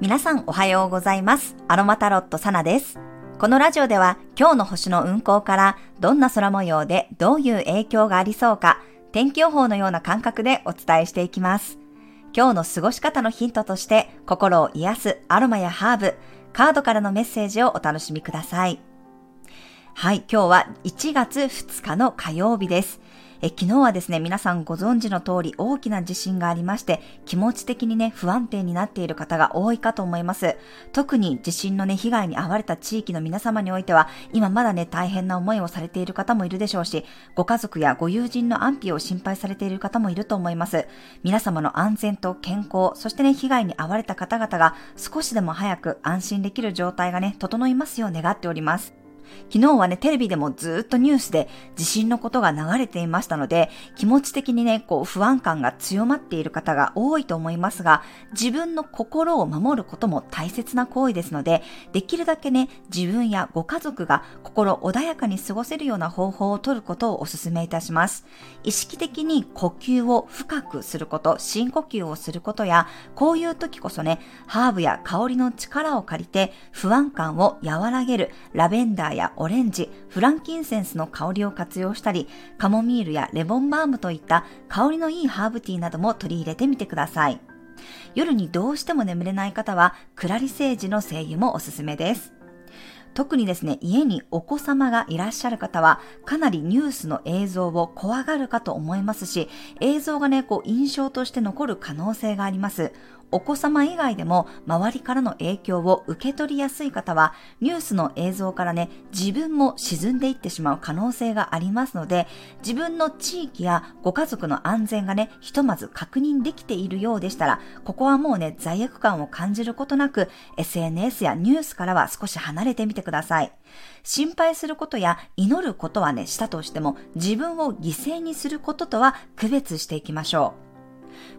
皆さんおはようございます。アロマタロットサナです。このラジオでは今日の星の運行からどんな空模様でどういう影響がありそうか天気予報のような感覚でお伝えしていきます。今日の過ごし方のヒントとして心を癒すアロマやハーブ、カードからのメッセージをお楽しみください。はい、今日は1月2日の火曜日です。え昨日はですね、皆さんご存知の通り大きな地震がありまして、気持ち的にね、不安定になっている方が多いかと思います。特に地震のね、被害に遭われた地域の皆様においては、今まだね、大変な思いをされている方もいるでしょうし、ご家族やご友人の安否を心配されている方もいると思います。皆様の安全と健康、そしてね、被害に遭われた方々が少しでも早く安心できる状態がね、整いますよう願っております。昨日はね、テレビでもずっとニュースで地震のことが流れていましたので、気持ち的にね、こう不安感が強まっている方が多いと思いますが、自分の心を守ることも大切な行為ですので、できるだけね、自分やご家族が心穏やかに過ごせるような方法をとることをお勧めいたします。意識的に呼吸を深くすること、深呼吸をすることや、こういう時こそね、ハーブや香りの力を借りて不安感を和らげるラベンダーややオレンジ、フランキンセンスの香りを活用したり、カモミールやレモンバームといった香りのいいハーブティーなども取り入れてみてください。夜にどうしても眠れない方は、クラリセージの精油もおすすめです。特にですね、家にお子様がいらっしゃる方は、かなりニュースの映像を怖がるかと思いますし、映像がね、こう印象として残る可能性があります。お子様以外でも周りからの影響を受け取りやすい方は、ニュースの映像からね、自分も沈んでいってしまう可能性がありますので、自分の地域やご家族の安全がね、ひとまず確認できているようでしたら、ここはもうね、罪悪感を感じることなく、SNS やニュースからは少し離れてみてください。心配することや祈ることはね、したとしても、自分を犠牲にすることとは区別していきましょう。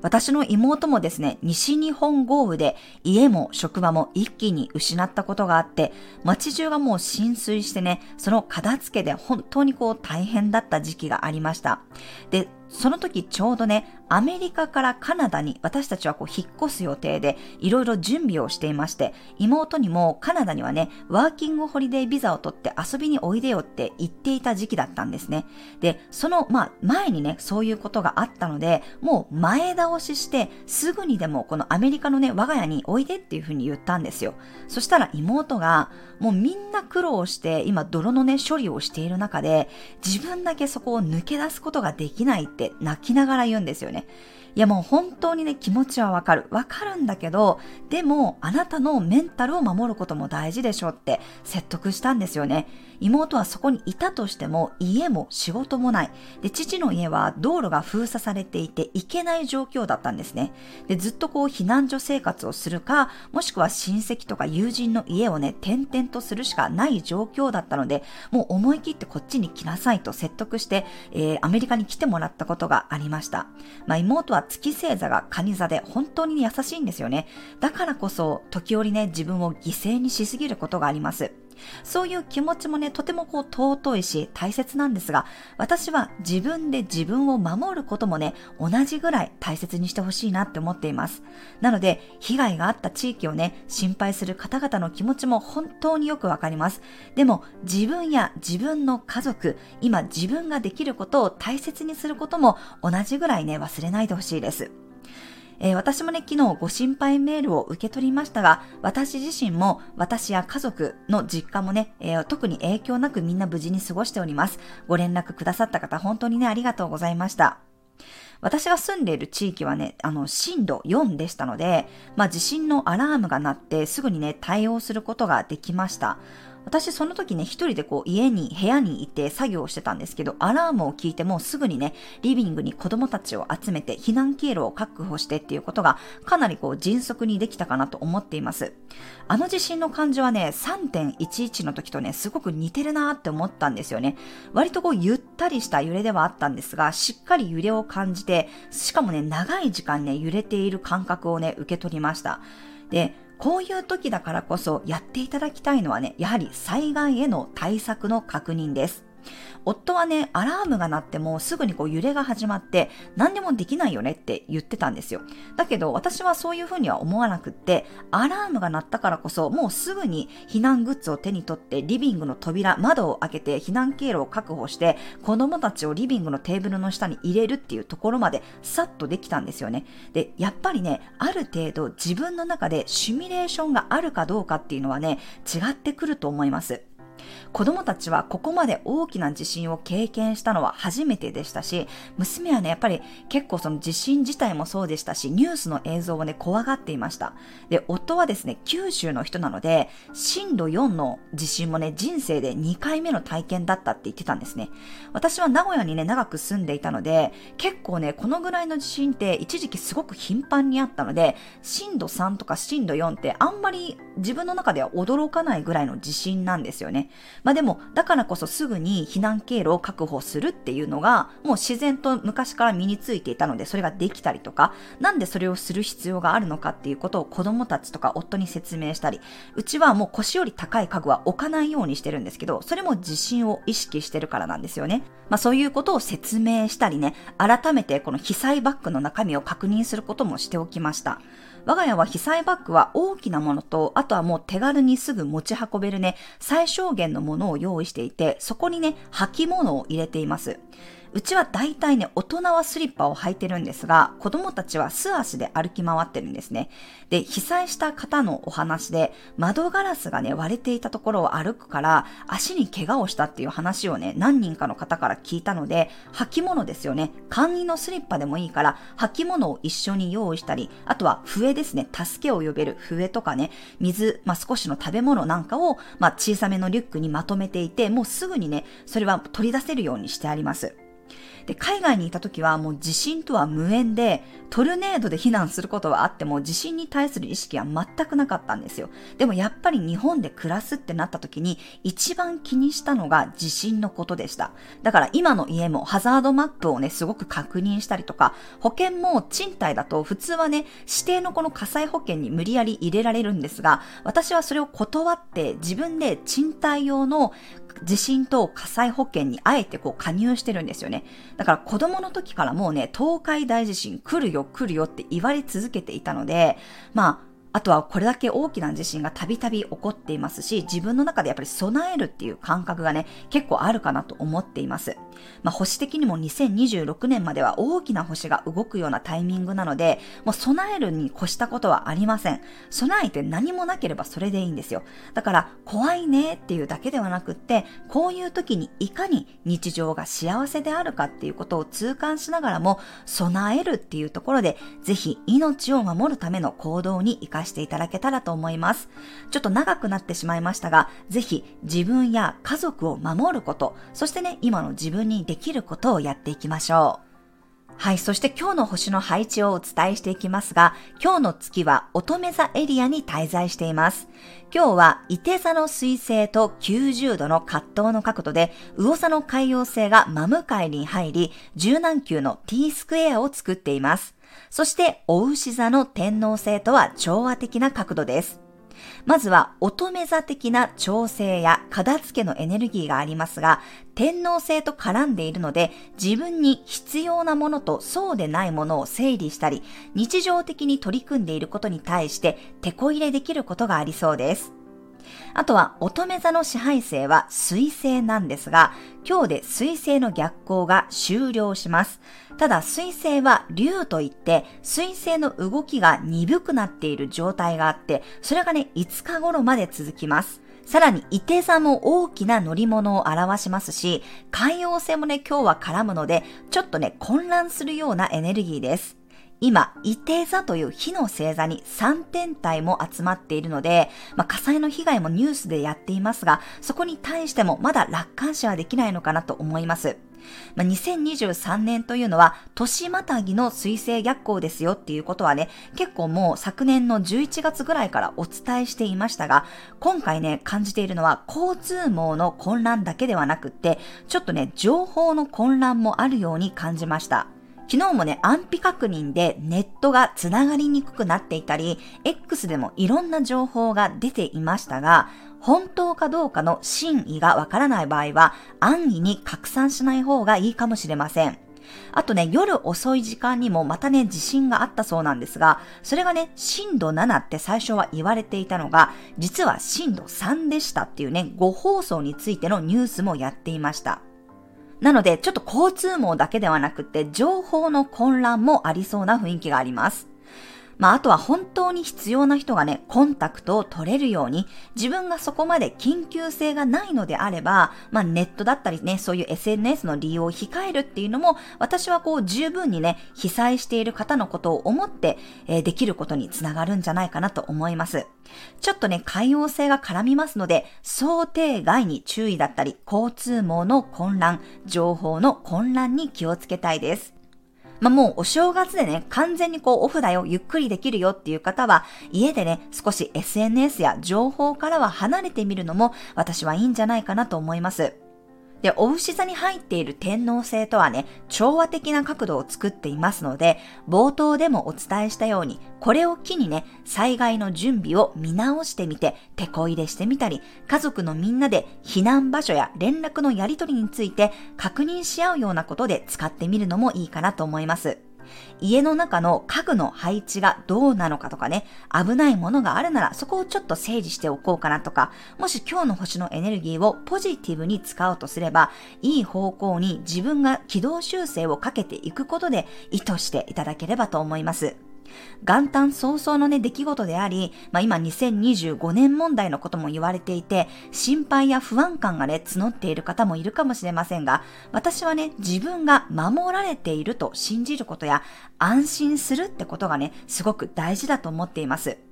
私の妹もですね、西日本豪雨で家も職場も一気に失ったことがあって、街中がもう浸水してね、その片付けで本当にこう大変だった時期がありました。で、その時ちょうどね、アメリカからカナダに私たちはこう引っ越す予定でいろいろ準備をしていまして、妹にもカナダにはね、ワーキングホリデービザを取って遊びにおいでよって言っていた時期だったんですね。で、その、まあ、前にね、そういうことがあったので、もう前倒しして、すぐにでもこのアメリカのね、我が家においでっていうふうに言ったんですよ。そしたら妹が、もうみんな苦労して、今泥のね、処理をしている中で、自分だけそこを抜け出すことができないって泣きながら言うんですよね。いやもう本当にね、気持ちはわかる。わかるんだけど、でも、あなたのメンタルを守ることも大事でしょって説得したんですよね。妹はそこにいたとしても、家も仕事もない。で、父の家は道路が封鎖されていて行けない状況だったんですね。で、ずっとこう避難所生活をするか、もしくは親戚とか友人の家をね、転々とするしかない状況だったので、もう思い切ってこっちに来なさいと説得して、えー、アメリカに来てもらったことがありました。まあ、妹は月星座が蟹座で本当に優しいんですよね。だからこそ時折ね、自分を犠牲にしすぎることがあります。そういう気持ちもね、とてもこう尊いし大切なんですが、私は自分で自分を守ることもね、同じぐらい大切にしてほしいなって思っています。なので、被害があった地域をね、心配する方々の気持ちも本当によくわかります。でも、自分や自分の家族、今自分ができることを大切にすることも同じぐらいね、忘れないでほしいです。えー、私もね、昨日ご心配メールを受け取りましたが、私自身も私や家族の実家もね、えー、特に影響なくみんな無事に過ごしております。ご連絡くださった方、本当にね、ありがとうございました。私が住んでいる地域はね、あの、震度4でしたので、まあ、地震のアラームが鳴ってすぐにね、対応することができました。私その時ね、一人でこう家に、部屋にいて作業をしてたんですけど、アラームを聞いてもすぐにね、リビングに子供たちを集めて避難経路を確保してっていうことがかなりこう迅速にできたかなと思っています。あの地震の感じはね、3.11の時とね、すごく似てるなって思ったんですよね。割とこうゆったりした揺れではあったんですが、しっかり揺れを感じて、しかもね、長い時間ね、揺れている感覚をね、受け取りました。で、こういう時だからこそやっていただきたいのはね、やはり災害への対策の確認です。夫はね、アラームが鳴ってもすぐにこう揺れが始まって何でもできないよねって言ってたんですよ。だけど私はそういうふうには思わなくって、アラームが鳴ったからこそもうすぐに避難グッズを手に取ってリビングの扉、窓を開けて避難経路を確保して子供たちをリビングのテーブルの下に入れるっていうところまでさっとできたんですよね。で、やっぱりね、ある程度自分の中でシミュレーションがあるかどうかっていうのはね、違ってくると思います。子供たちはここまで大きな地震を経験したのは初めてでしたし、娘はね、やっぱり結構その地震自体もそうでしたし、ニュースの映像をね、怖がっていました。で、夫はですね、九州の人なので、震度4の地震もね、人生で2回目の体験だったって言ってたんですね。私は名古屋にね、長く住んでいたので、結構ね、このぐらいの地震って一時期すごく頻繁にあったので、震度3とか震度4ってあんまり自分の中では驚かないぐらいの地震なんですよね。まあでも、だからこそすぐに避難経路を確保するっていうのが、もう自然と昔から身についていたので、それができたりとか、なんでそれをする必要があるのかっていうことを子供たちとか夫に説明したり、うちはもう腰より高い家具は置かないようにしてるんですけど、それも地震を意識してるからなんですよね。まあそういうことを説明したりね、改めてこの被災バッグの中身を確認することもしておきました。我が家は被災バッグは大きなものと、あとはもう手軽にすぐ持ち運べるね、最小限のものを用意していて、そこにね、履物を入れています。うちは大体ね、大人はスリッパを履いてるんですが、子供たちは素足で歩き回ってるんですね。で、被災した方のお話で、窓ガラスがね、割れていたところを歩くから、足に怪我をしたっていう話をね、何人かの方から聞いたので、履物ですよね。簡易のスリッパでもいいから、履物を一緒に用意したり、あとは笛ですね、助けを呼べる笛とかね、水、まあ、少しの食べ物なんかを、まあ、小さめのリュックにまとめていて、もうすぐにね、それは取り出せるようにしてあります。で、海外にいた時はもう地震とは無縁で、トルネードで避難することはあっても地震に対する意識は全くなかったんですよ。でもやっぱり日本で暮らすってなった時に一番気にしたのが地震のことでした。だから今の家もハザードマップをね、すごく確認したりとか、保険も賃貸だと普通はね、指定のこの火災保険に無理やり入れられるんですが、私はそれを断って自分で賃貸用の地震と火災保険にあえてこう加入してるんですよね。だから子供の時からもうね、東海大地震来るよ来るよって言われ続けていたので、まあ、あとはこれだけ大きな地震がたびたび起こっていますし、自分の中でやっぱり備えるっていう感覚がね、結構あるかなと思っています。まあ、星的にも2026年までは大きな星が動くようなタイミングなので、もう備えるに越したことはありません。備えて何もなければそれでいいんですよ。だから、怖いねっていうだけではなくって、こういう時にいかに日常が幸せであるかっていうことを痛感しながらも、備えるっていうところで、ぜひ命を守るための行動に生かしていただけたらと思います。ちょっと長くなってしまいましたが、ぜひ自分や家族を守ること、そしてね、今の自分にできることをやっていきましょう。はい。そして今日の星の配置をお伝えしていきますが、今日の月は乙女座エリアに滞在しています。今日は、伊手座の水星と90度の葛藤の角度で、魚座の海洋星が真向かいに入り、柔軟球の T スクエアを作っています。そして、お牛座の天皇星とは調和的な角度です。まずは乙女座的な調整や片付けのエネルギーがありますが、天皇星と絡んでいるので、自分に必要なものとそうでないものを整理したり、日常的に取り組んでいることに対して手こ入れできることがありそうです。あとは乙女座の支配星は水星なんですが、今日で水星の逆行が終了します。ただ水星は竜といって水星の動きが鈍くなっている状態があって、それがね、5日頃まで続きます。さらに、伊手座も大きな乗り物を表しますし、海洋星もね、今日は絡むので、ちょっとね、混乱するようなエネルギーです。今、伊手座という火の星座に3天体も集まっているので、まあ、火災の被害もニュースでやっていますが、そこに対してもまだ楽観視はできないのかなと思います。まあ、2023年というのは年またぎの水星逆行ですよっていうことはね、結構もう昨年の11月ぐらいからお伝えしていましたが、今回ね、感じているのは交通網の混乱だけではなくって、ちょっとね、情報の混乱もあるように感じました。昨日もね、安否確認でネットがつながりにくくなっていたり、X でもいろんな情報が出ていましたが、本当かどうかの真意がわからない場合は、安易に拡散しない方がいいかもしれません。あとね、夜遅い時間にもまたね、地震があったそうなんですが、それがね、震度7って最初は言われていたのが、実は震度3でしたっていうね、誤放送についてのニュースもやっていました。なので、ちょっと交通網だけではなくて、情報の混乱もありそうな雰囲気があります。まあ、あとは本当に必要な人がね、コンタクトを取れるように、自分がそこまで緊急性がないのであれば、まあ、ネットだったりね、そういう SNS の利用を控えるっていうのも、私はこう十分にね、被災している方のことを思って、えー、できることにつながるんじゃないかなと思います。ちょっとね、海洋性が絡みますので、想定外に注意だったり、交通網の混乱、情報の混乱に気をつけたいです。まあ、もうお正月でね、完全にこうオフだよ、ゆっくりできるよっていう方は、家でね、少し SNS や情報からは離れてみるのも私はいいんじゃないかなと思います。で、お牛座に入っている天皇星とはね、調和的な角度を作っていますので、冒頭でもお伝えしたように、これを機にね、災害の準備を見直してみて、手こ入れしてみたり、家族のみんなで避難場所や連絡のやり取りについて確認し合うようなことで使ってみるのもいいかなと思います。家の中の家具の配置がどうなのかとかね、危ないものがあるならそこをちょっと整理しておこうかなとか、もし今日の星のエネルギーをポジティブに使おうとすれば、いい方向に自分が軌道修正をかけていくことで意図していただければと思います。元旦早々のね、出来事であり、まあ今2025年問題のことも言われていて、心配や不安感がね、募っている方もいるかもしれませんが、私はね、自分が守られていると信じることや、安心するってことがね、すごく大事だと思っています。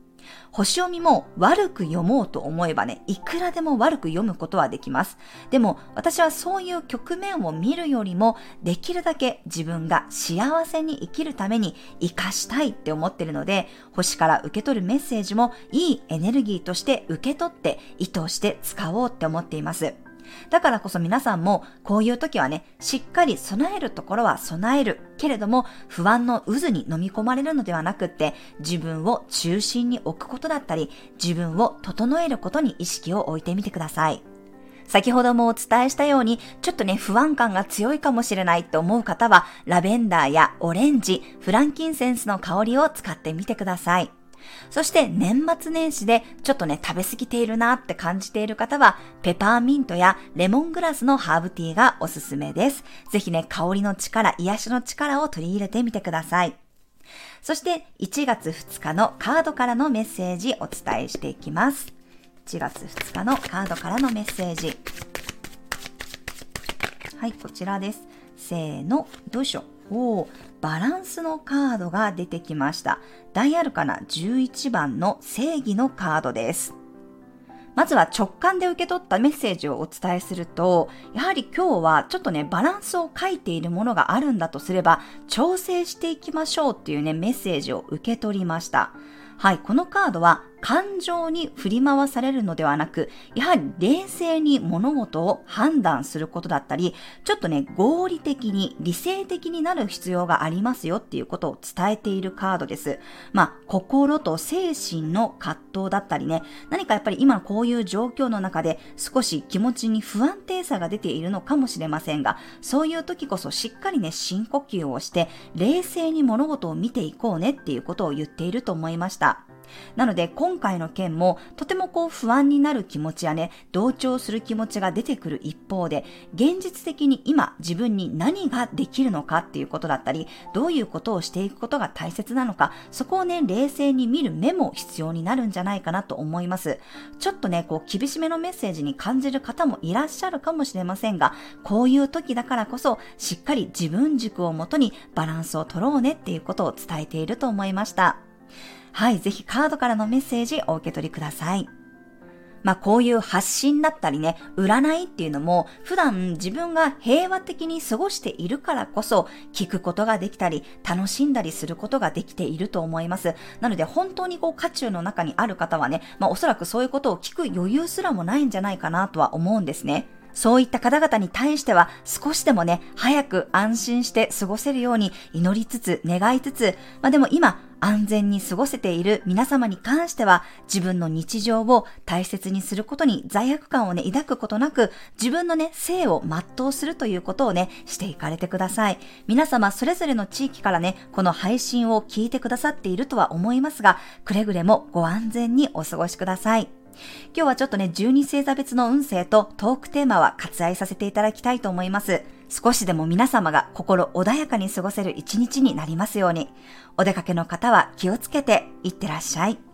星読みも悪く読もうと思えばね、いくらでも悪く読むことはできます。でも私はそういう局面を見るよりも、できるだけ自分が幸せに生きるために活かしたいって思ってるので、星から受け取るメッセージもいいエネルギーとして受け取って意図して使おうって思っています。だからこそ皆さんもこういう時はね、しっかり備えるところは備える。けれども不安の渦に飲み込まれるのではなくって自分を中心に置くことだったり自分を整えることに意識を置いてみてください。先ほどもお伝えしたように、ちょっとね、不安感が強いかもしれないと思う方は、ラベンダーやオレンジ、フランキンセンスの香りを使ってみてください。そして年末年始でちょっとね、食べ過ぎているなって感じている方は、ペパーミントやレモングラスのハーブティーがおすすめです。ぜひね、香りの力、癒しの力を取り入れてみてください。そして1月2日のカードからのメッセージお伝えしていきます。1月2日のカードからのメッセージ。はい、こちらです。せーの、よいしょ。おバランスのカードが出てきました。ダイアルカナ11番の正義のカードです。まずは直感で受け取ったメッセージをお伝えすると、やはり今日はちょっとね、バランスを書いているものがあるんだとすれば、調整していきましょうっていうね、メッセージを受け取りました。はい、このカードは感情に振り回されるのではなく、やはり冷静に物事を判断することだったり、ちょっとね、合理的に理性的になる必要がありますよっていうことを伝えているカードです。まあ、心と精神の葛藤だったりね、何かやっぱり今こういう状況の中で少し気持ちに不安定さが出ているのかもしれませんが、そういう時こそしっかりね、深呼吸をして、冷静に物事を見ていこうねっていうことを言っていると思いました。なので今回の件もとてもこう不安になる気持ちやね、同調する気持ちが出てくる一方で、現実的に今自分に何ができるのかっていうことだったり、どういうことをしていくことが大切なのか、そこをね、冷静に見る目も必要になるんじゃないかなと思います。ちょっとね、こう厳しめのメッセージに感じる方もいらっしゃるかもしれませんが、こういう時だからこそ、しっかり自分軸をもとにバランスを取ろうねっていうことを伝えていると思いました。はい、ぜひカードからのメッセージお受け取りください。まあこういう発信だったりね、占いっていうのも普段自分が平和的に過ごしているからこそ聞くことができたり楽しんだりすることができていると思います。なので本当にこう渦中の中にある方はね、まあおそらくそういうことを聞く余裕すらもないんじゃないかなとは思うんですね。そういった方々に対しては少しでもね、早く安心して過ごせるように祈りつつ、願いつつ、まあでも今、安全に過ごせている皆様に関しては自分の日常を大切にすることに罪悪感をね、抱くことなく自分のね、性を全うするということをね、していかれてください。皆様それぞれの地域からね、この配信を聞いてくださっているとは思いますが、くれぐれもご安全にお過ごしください。今日はちょっとね、12星座別の運勢とトークテーマは割愛させていただきたいと思います。少しでも皆様が心穏やかに過ごせる一日になりますように。お出かけの方は気をつけていってらっしゃい。